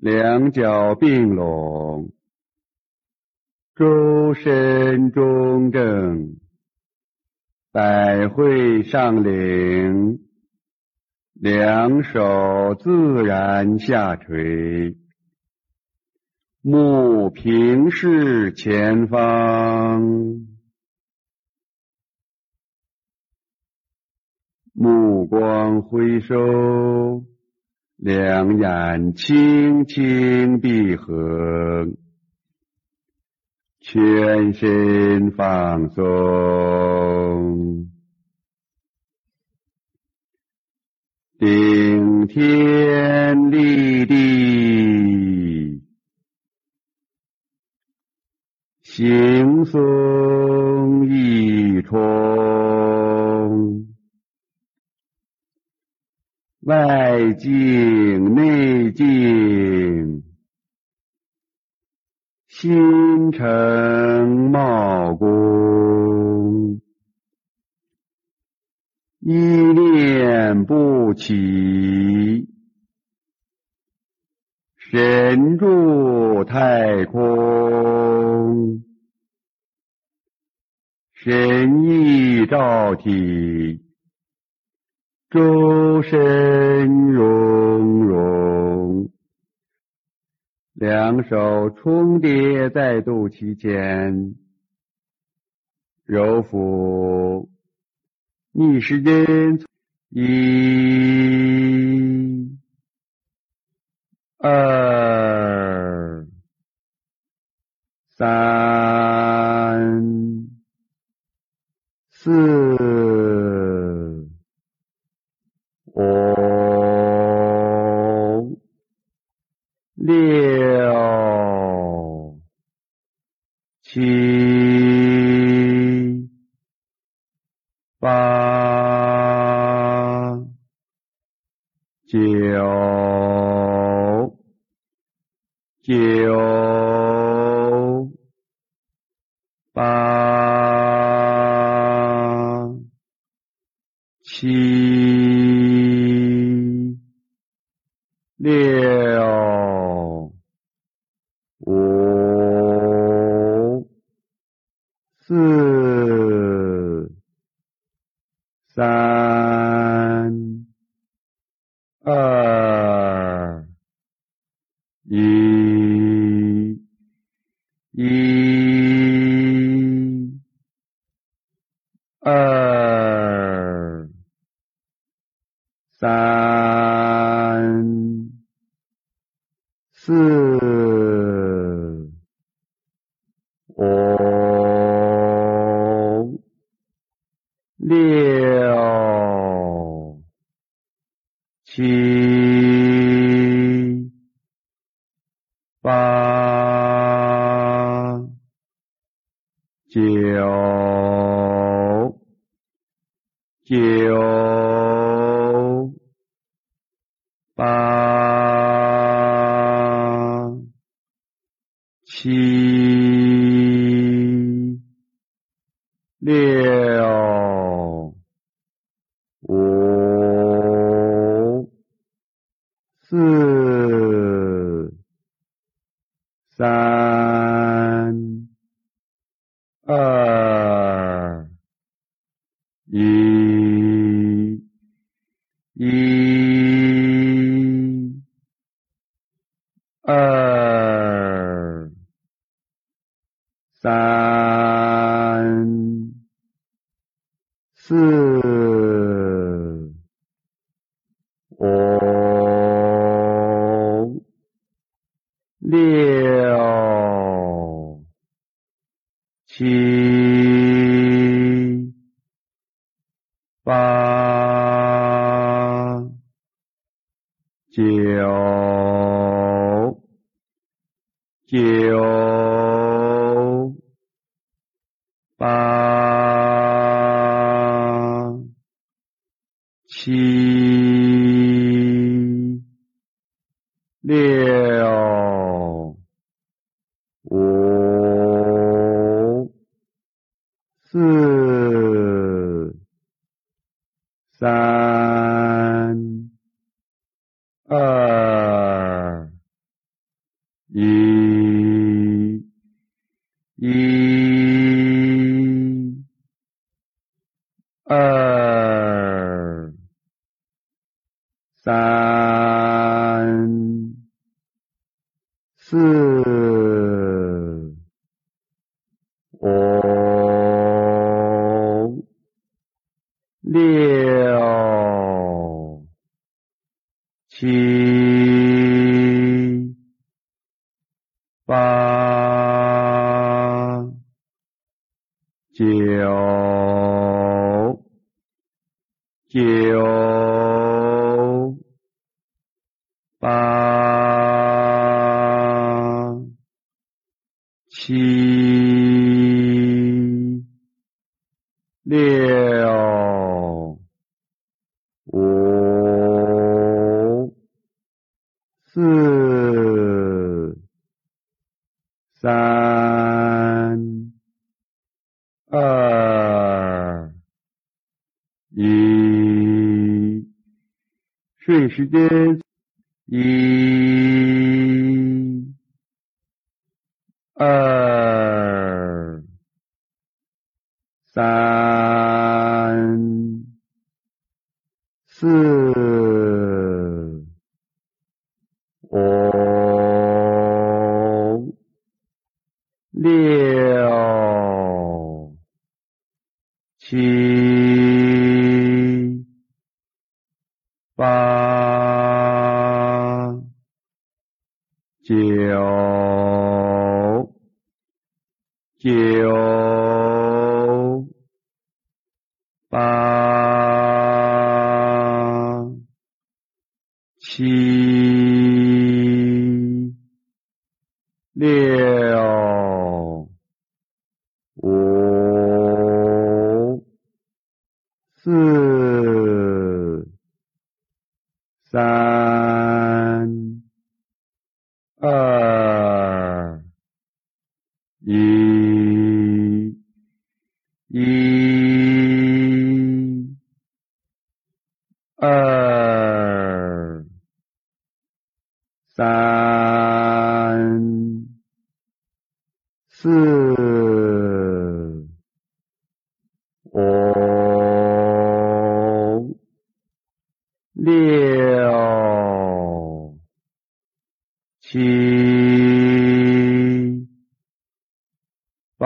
两脚并拢，周身中正，百会上领，两手自然下垂，目平视前方，目光回收。两眼轻轻闭合，全身放松，顶天立地，行松外静内静，心诚茂功，一念不起，神住太空，神意照体。周身融融，两手重叠在肚脐间，揉腹，逆时针，一、二、三、六。五四、三、二、一、一、二、三、四、五。六、七、八、九、九、八、七、六。四、三、二、一、一、二、三、四、五。六、三二一一二三四。九、八、七、六、五、四、时间。一、二、三、四、五、六、七、八、九、九、八、七、六、七、八、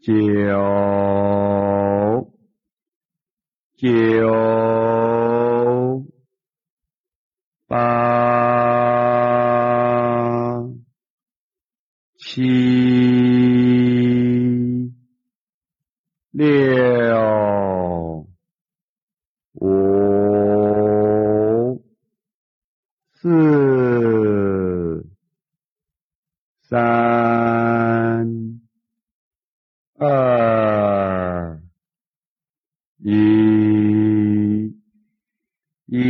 九、九、八、七、六、一、一、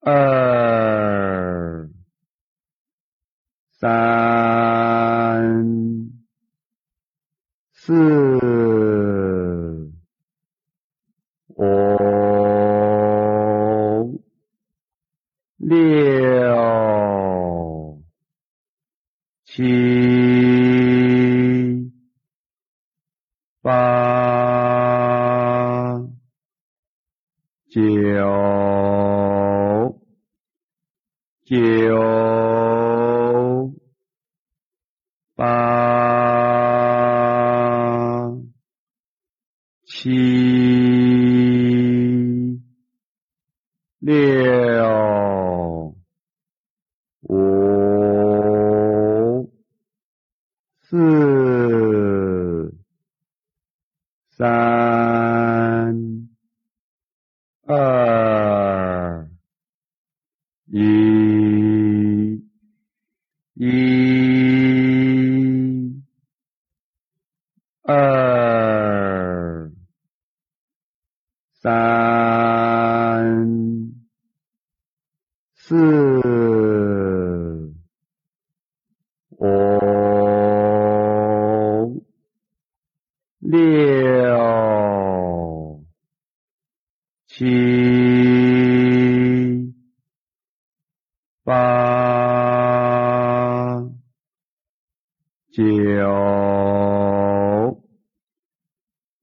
二、三、四、五、六、七、八、七、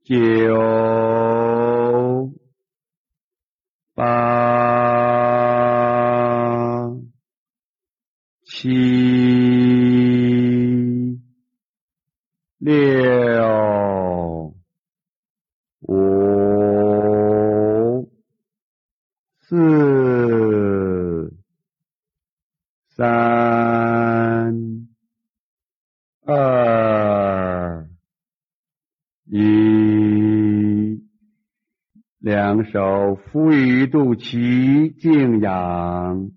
九。敷于肚脐，静养。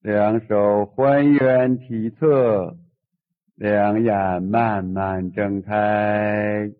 两手还原体侧，两眼慢慢睁开。